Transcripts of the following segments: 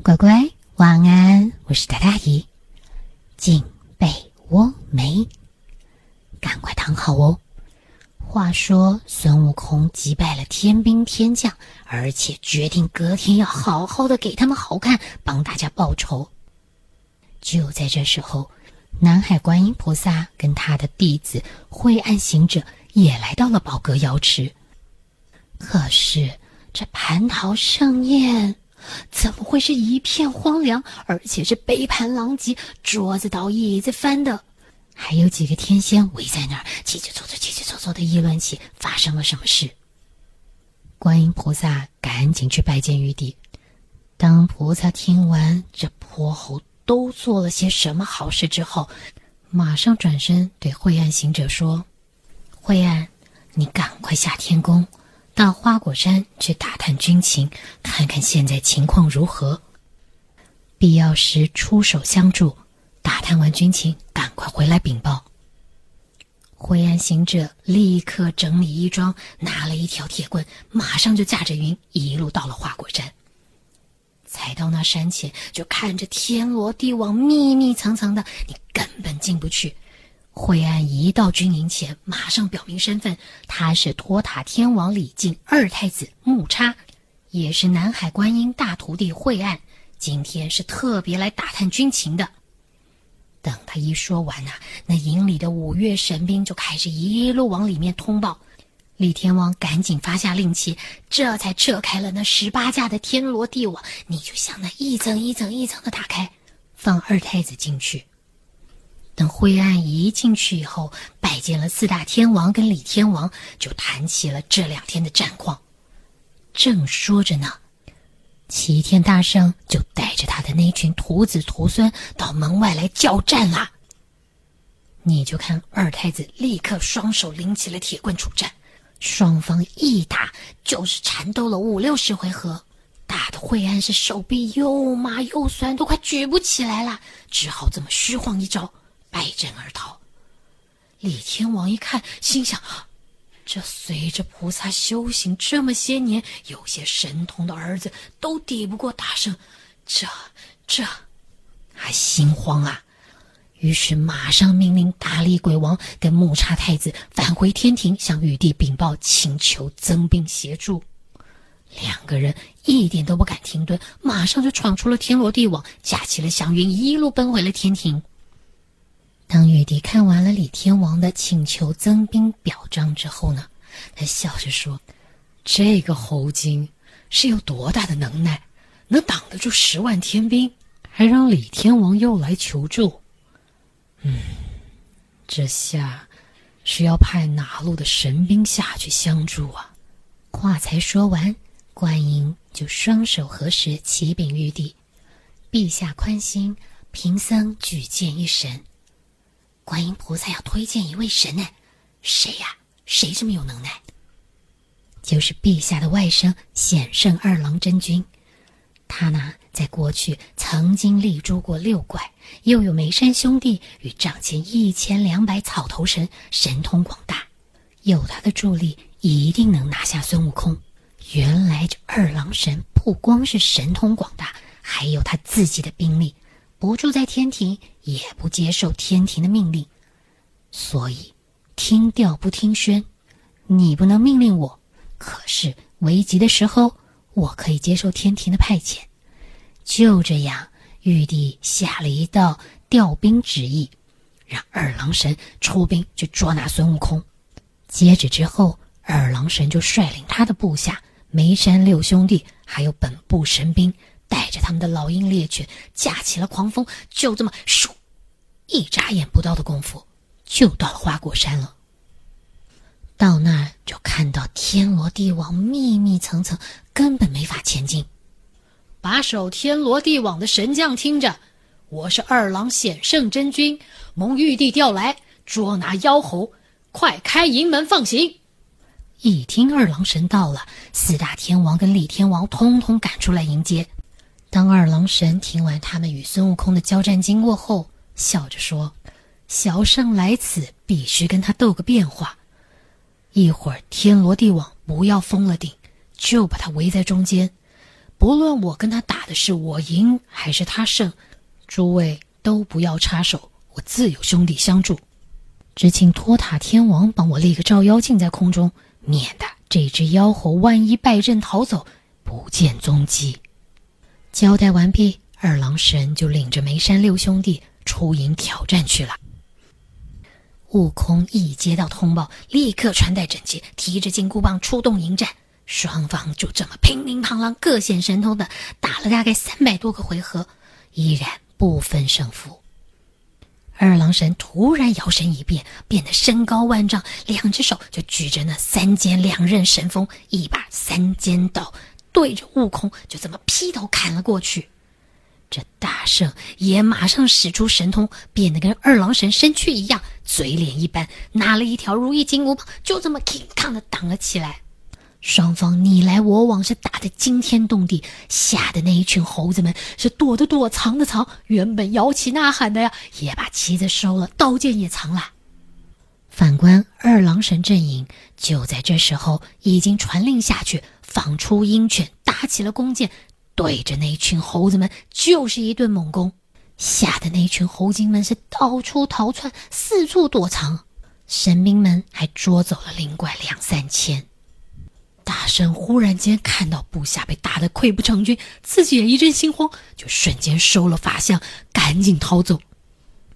乖乖，晚安！我是大大姨，进被窝没？赶快躺好哦。话说孙悟空击败了天兵天将，而且决定隔天要好好的给他们好看，帮大家报仇。就在这时候，南海观音菩萨跟他的弟子灰暗行者也来到了宝阁瑶池。可是这蟠桃盛宴。怎么会是一片荒凉，而且是杯盘狼藉，桌子倒，椅子翻的？还有几个天仙围在那儿，叽叽嗦嗦、叽叽嗦嗦的议论起发生了什么事。观音菩萨赶紧去拜见玉帝。当菩萨听完这泼猴都做了些什么好事之后，马上转身对灰暗行者说：“灰暗，你赶快下天宫。”到花果山去打探军情，看看现在情况如何。必要时出手相助。打探完军情，赶快回来禀报。灰暗行者立刻整理衣装，拿了一条铁棍，马上就驾着云一路到了花果山。才到那山前，就看着天罗地网密密层层的，你根本进不去。灰暗一到军营前，马上表明身份，他是托塔天王李靖二太子木叉，也是南海观音大徒弟慧暗。今天是特别来打探军情的。等他一说完呐，那营里的五岳神兵就开始一路往里面通报。李天王赶紧发下令旗，这才撤开了那十八架的天罗地网。你就像那一层一层一层的打开，放二太子进去。等灰暗一进去以后，拜见了四大天王跟李天王，就谈起了这两天的战况。正说着呢，齐天大圣就带着他的那群徒子徒孙到门外来叫战啦。你就看二太子立刻双手拎起了铁棍出战，双方一打就是缠斗了五六十回合，打的灰暗是手臂又麻又酸，都快举不起来了，只好这么虚晃一招。败阵而逃。李天王一看，心想：这随着菩萨修行这么些年，有些神童的儿子都抵不过大圣，这这，还心慌啊！于是马上命令大力鬼王跟木叉太子返回天庭，向玉帝禀报，请求增兵协助。两个人一点都不敢停顿，马上就闯出了天罗地网，架起了祥云，一路奔回了天庭。当玉帝看完了李天王的请求增兵表彰之后呢，他笑着说：“这个猴精是有多大的能耐，能挡得住十万天兵，还让李天王又来求助？嗯，这下是要派哪路的神兵下去相助啊？”话才说完，观音就双手合十，启禀玉帝：“陛下宽心，贫僧举荐一神。”观音菩萨要推荐一位神呢，谁呀？谁这么有能耐？就是陛下的外甥显圣二郎真君，他呢，在过去曾经立诛过六怪，又有梅山兄弟与掌前一千两百草头神，神通广大，有他的助力，一定能拿下孙悟空。原来这二郎神不光是神通广大，还有他自己的兵力。不住在天庭，也不接受天庭的命令，所以听调不听宣。你不能命令我，可是危急的时候，我可以接受天庭的派遣。就这样，玉帝下了一道调兵旨意，让二郎神出兵去捉拿孙悟空。接着之后，二郎神就率领他的部下梅山六兄弟，还有本部神兵。带着他们的老鹰猎犬，架起了狂风，就这么咻，一眨眼不到的功夫，就到了花果山了。到那儿就看到天罗地网密密层层，根本没法前进。把守天罗地网的神将听着，我是二郎显圣真君，蒙玉帝调来捉拿妖猴，快开营门放行。一听二郎神到了，四大天王跟李天王通通赶出来迎接。当二郎神听完他们与孙悟空的交战经过后，笑着说：“小圣来此，必须跟他斗个变化。一会儿天罗地网不要封了顶，就把他围在中间，不论我跟他打的是我赢还是他胜，诸位都不要插手，我自有兄弟相助。只请托塔天王帮我立个照妖镜在空中，免得这只妖猴万一败阵逃走，不见踪迹。交代完毕，二郎神就领着梅山六兄弟出营挑战去了。悟空一接到通报，立刻穿戴整齐，提着金箍棒出动迎战。双方就这么乒铃乓啷，各显神通的打了大概三百多个回合，依然不分胜负。二郎神突然摇身一变，变得身高万丈，两只手就举着那三尖两刃神锋，一把三尖刀，对着悟空就这么劈头砍了过去。这大圣也马上使出神通，变得跟二郎神身躯一样，嘴脸一般，拿了一条如意金箍棒，就这么挺抗的挡了起来。双方你来我往，是打得惊天动地，吓得那一群猴子们是躲的躲，藏的藏。原本摇旗呐喊的呀，也把旗子收了，刀剑也藏了。反观二郎神阵营，就在这时候已经传令下去，放出鹰犬，搭起了弓箭，对着那群猴子们就是一顿猛攻，吓得那群猴精们是到处逃窜，四处躲藏。神兵们还捉走了灵怪两三千。大圣忽然间看到部下被打得溃不成军，自己也一阵心慌，就瞬间收了法相，赶紧逃走。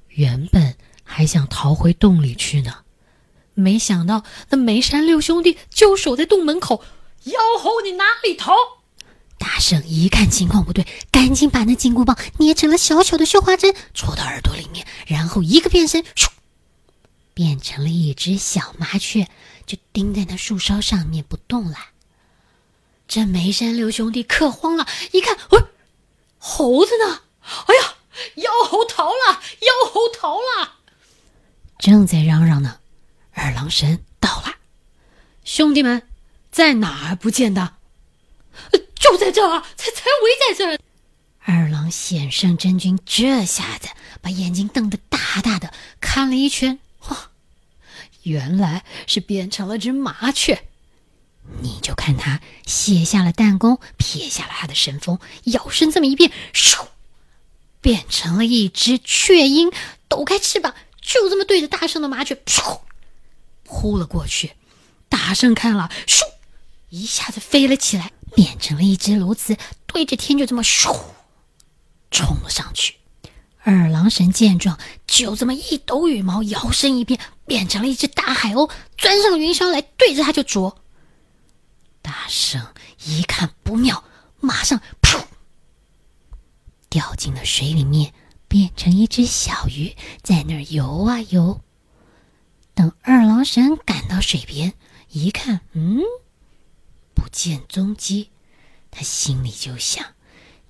原本还想逃回洞里去呢，没想到那梅山六兄弟就守在洞门口。妖猴，你哪里逃？大圣一看情况不对，赶紧把那金箍棒捏成了小小的绣花针，戳到耳朵里面，然后一个变身，咻，变成了一只小麻雀。就钉在那树梢上面不动了。这梅山六兄弟可慌了，一看，喂，猴子呢？哎呀，妖猴逃了！妖猴逃了！正在嚷嚷呢，二郎神到了。兄弟们，在哪儿不见的？就在这儿，才才围在这儿。二郎显圣真君这下子把眼睛瞪得大大的，看了一圈，哇！原来是变成了只麻雀，你就看他卸下了弹弓，撇下了他的神风，摇身这么一变，咻，变成了一只雀鹰，抖开翅膀，就这么对着大圣的麻雀，噗，扑了过去。大圣看了，咻，一下子飞了起来，变成了一只鸬鹚，对着天就这么咻，冲了上去。二郎神见状，就这么一抖羽毛，摇身一变，变成了一只大海鸥，钻上云霄来，对着他就啄。大圣一看不妙，马上噗，掉进了水里面，变成一只小鱼，在那儿游啊游。等二郎神赶到水边，一看，嗯，见踪迹，他心里就想：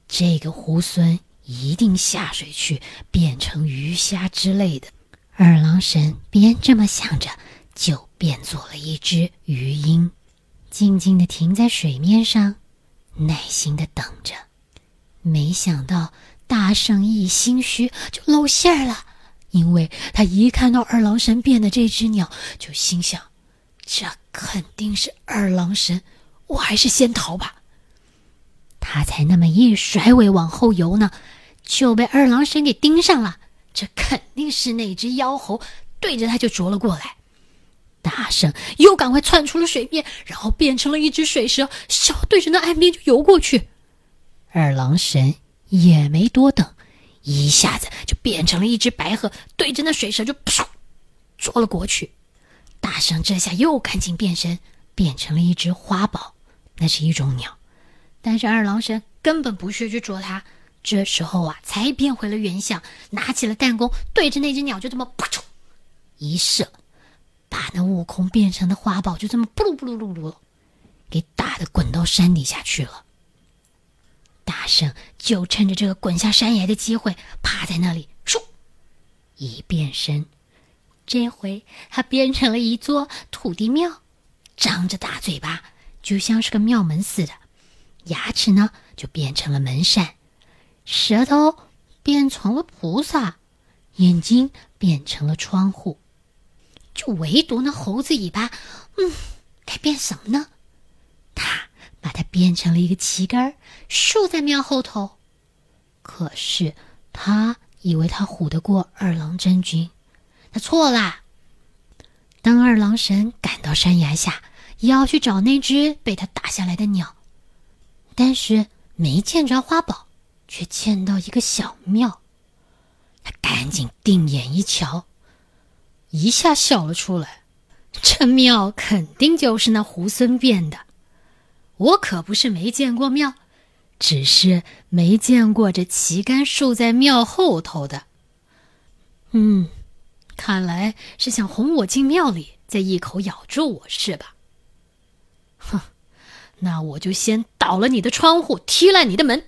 这个猢狲。一定下水去变成鱼虾之类的。二郎神边这么想着，就变做了一只鱼鹰，静静的停在水面上，耐心的等着。没想到大圣一心虚就露馅儿了，因为他一看到二郎神变的这只鸟，就心想：这肯定是二郎神，我还是先逃吧。他才那么一甩尾往后游呢。就被二郎神给盯上了，这肯定是那只妖猴，对着他就啄了过来。大圣又赶快窜出了水面，然后变成了一只水蛇，小对着那岸边就游过去。二郎神也没多等，一下子就变成了一只白鹤，对着那水蛇就噗啄了过去。大圣这下又赶紧变身，变成了一只花豹，那是一种鸟，但是二郎神根本不屑去啄它。这时候啊，才变回了原相，拿起了弹弓，对着那只鸟就这么噗哧一射，把那悟空变成的花豹就这么噗噜噗噜噜噜，给打的滚到山底下去了。大圣就趁着这个滚下山崖的机会，趴在那里，嗖，一变身，这回他变成了一座土地庙，张着大嘴巴，就像是个庙门似的，牙齿呢就变成了门扇。舌头变成了菩萨，眼睛变成了窗户，就唯独那猴子尾巴，嗯，该变什么呢？他把它变成了一个旗杆，竖在庙后头。可是他以为他唬得过二郎真君，他错啦。当二郎神赶到山崖下，要去找那只被他打下来的鸟，但是没见着花宝，却见到一个小庙。他赶紧定眼一瞧，一下笑了出来。这庙肯定就是那猢狲变的。我可不是没见过庙，只是没见过这旗杆竖在庙后头的。嗯，看来是想哄我进庙里，再一口咬住我是吧？哼，那我就先捣了你的窗户，踢烂你的门。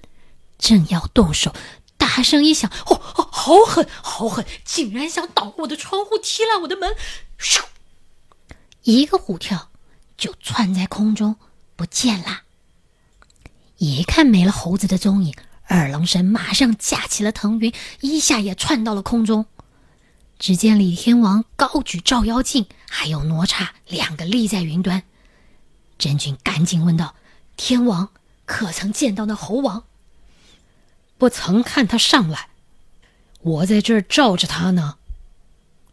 正要动手。大声一响，哦哦，好狠，好狠！竟然想捣我的窗户，踢烂我的门！咻，一个虎跳，就窜在空中不见了。一看没了猴子的踪影，二郎神马上架起了腾云，一下也窜到了空中。只见李天王高举照妖镜，还有哪吒两个立在云端。真君赶紧问道：“天王，可曾见到那猴王？”不曾看他上来，我在这儿照着他呢。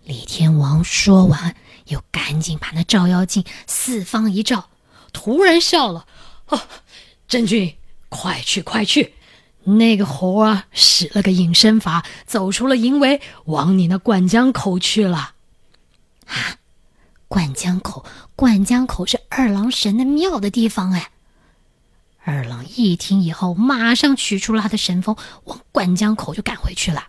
李天王说完，又赶紧把那照妖镜四方一照，突然笑了：“哦，真君，快去快去！那个猴啊，使了个隐身法，走出了营围，往你那灌江口去了。”啊，灌江口，灌江口是二郎神的庙的地方哎。二郎一听以后，马上取出了他的神风，往灌江口就赶回去了。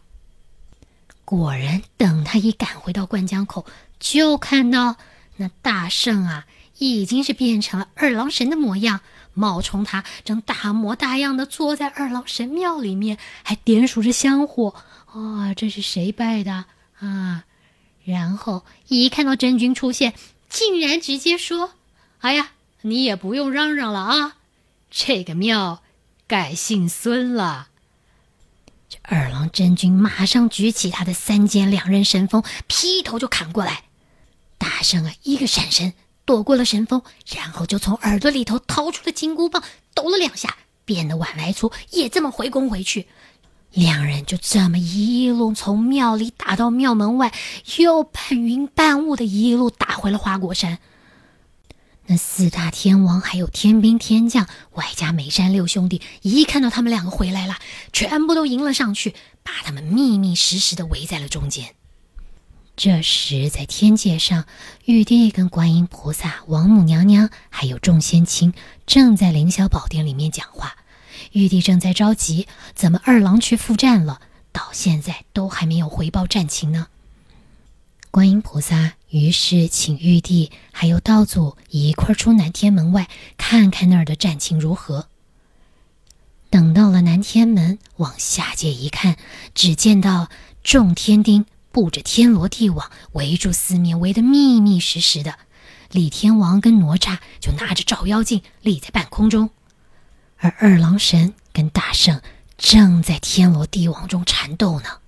果然，等他一赶回到灌江口，就看到那大圣啊，已经是变成了二郎神的模样。冒充他正大模大样的坐在二郎神庙里面，还点数着香火。啊，这是谁拜的啊？然后一看到真君出现，竟然直接说：“哎呀，你也不用嚷嚷了啊！”这个庙改姓孙了。这二郎真君马上举起他的三尖两刃神锋，劈头就砍过来。大圣啊，一个闪身躲过了神锋，然后就从耳朵里头掏出了金箍棒，抖了两下，变得碗来粗，也这么回攻回去。两人就这么一路从庙里打到庙门外，又半云半雾的一路打回了花果山。那四大天王还有天兵天将，外加梅山六兄弟，一看到他们两个回来了，全部都迎了上去，把他们密密实实的围在了中间。这时，在天界上，玉帝跟观音菩萨、王母娘娘还有众仙卿正在凌霄宝殿里面讲话。玉帝正在着急，怎么二郎去赴战了，到现在都还没有回报战情呢？观音菩萨于是请玉帝还有道祖一块儿出南天门外看看那儿的战情如何。等到了南天门，往下界一看，只见到众天丁布着天罗地网，围住四面，围得密密实实的。李天王跟哪吒就拿着照妖镜立在半空中，而二郎神跟大圣正在天罗地网中缠斗呢。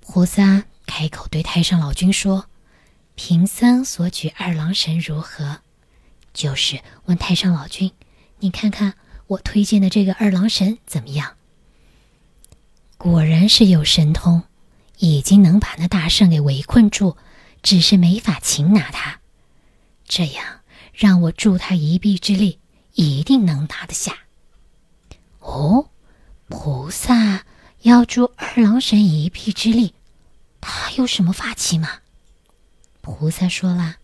菩萨。开口对太上老君说：“贫僧所举二郎神如何？就是问太上老君，你看看我推荐的这个二郎神怎么样？果然是有神通，已经能把那大圣给围困住，只是没法擒拿他。这样让我助他一臂之力，一定能拿得下。哦，菩萨要助二郎神一臂之力。”他有什么法器吗？菩萨说了：“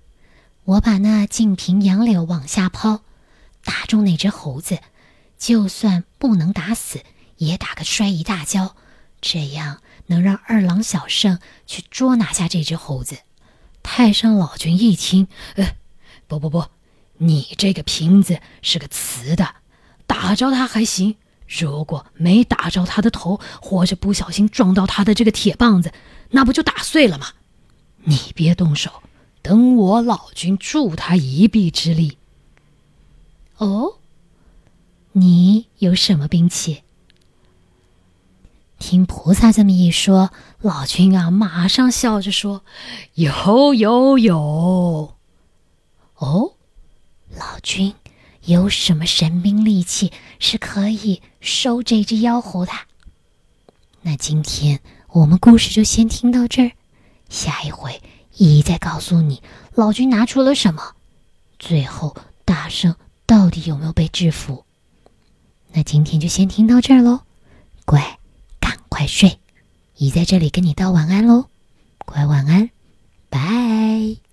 我把那净瓶杨柳往下抛，打中那只猴子，就算不能打死，也打个摔一大跤，这样能让二郎小圣去捉拿下这只猴子。”太上老君一听，呃，不不不，你这个瓶子是个瓷的，打着它还行。如果没打着他的头，或者不小心撞到他的这个铁棒子，那不就打碎了吗？你别动手，等我老君助他一臂之力。哦，你有什么兵器？听菩萨这么一说，老君啊，马上笑着说：“有有有。”哦，老君有什么神兵利器是可以收这只妖狐的？那今天我们故事就先听到这儿，下一回姨再告诉你老君拿出了什么，最后大圣到底有没有被制服？那今天就先听到这儿喽，乖，赶快睡，姨在这里跟你道晚安喽，乖晚安，拜。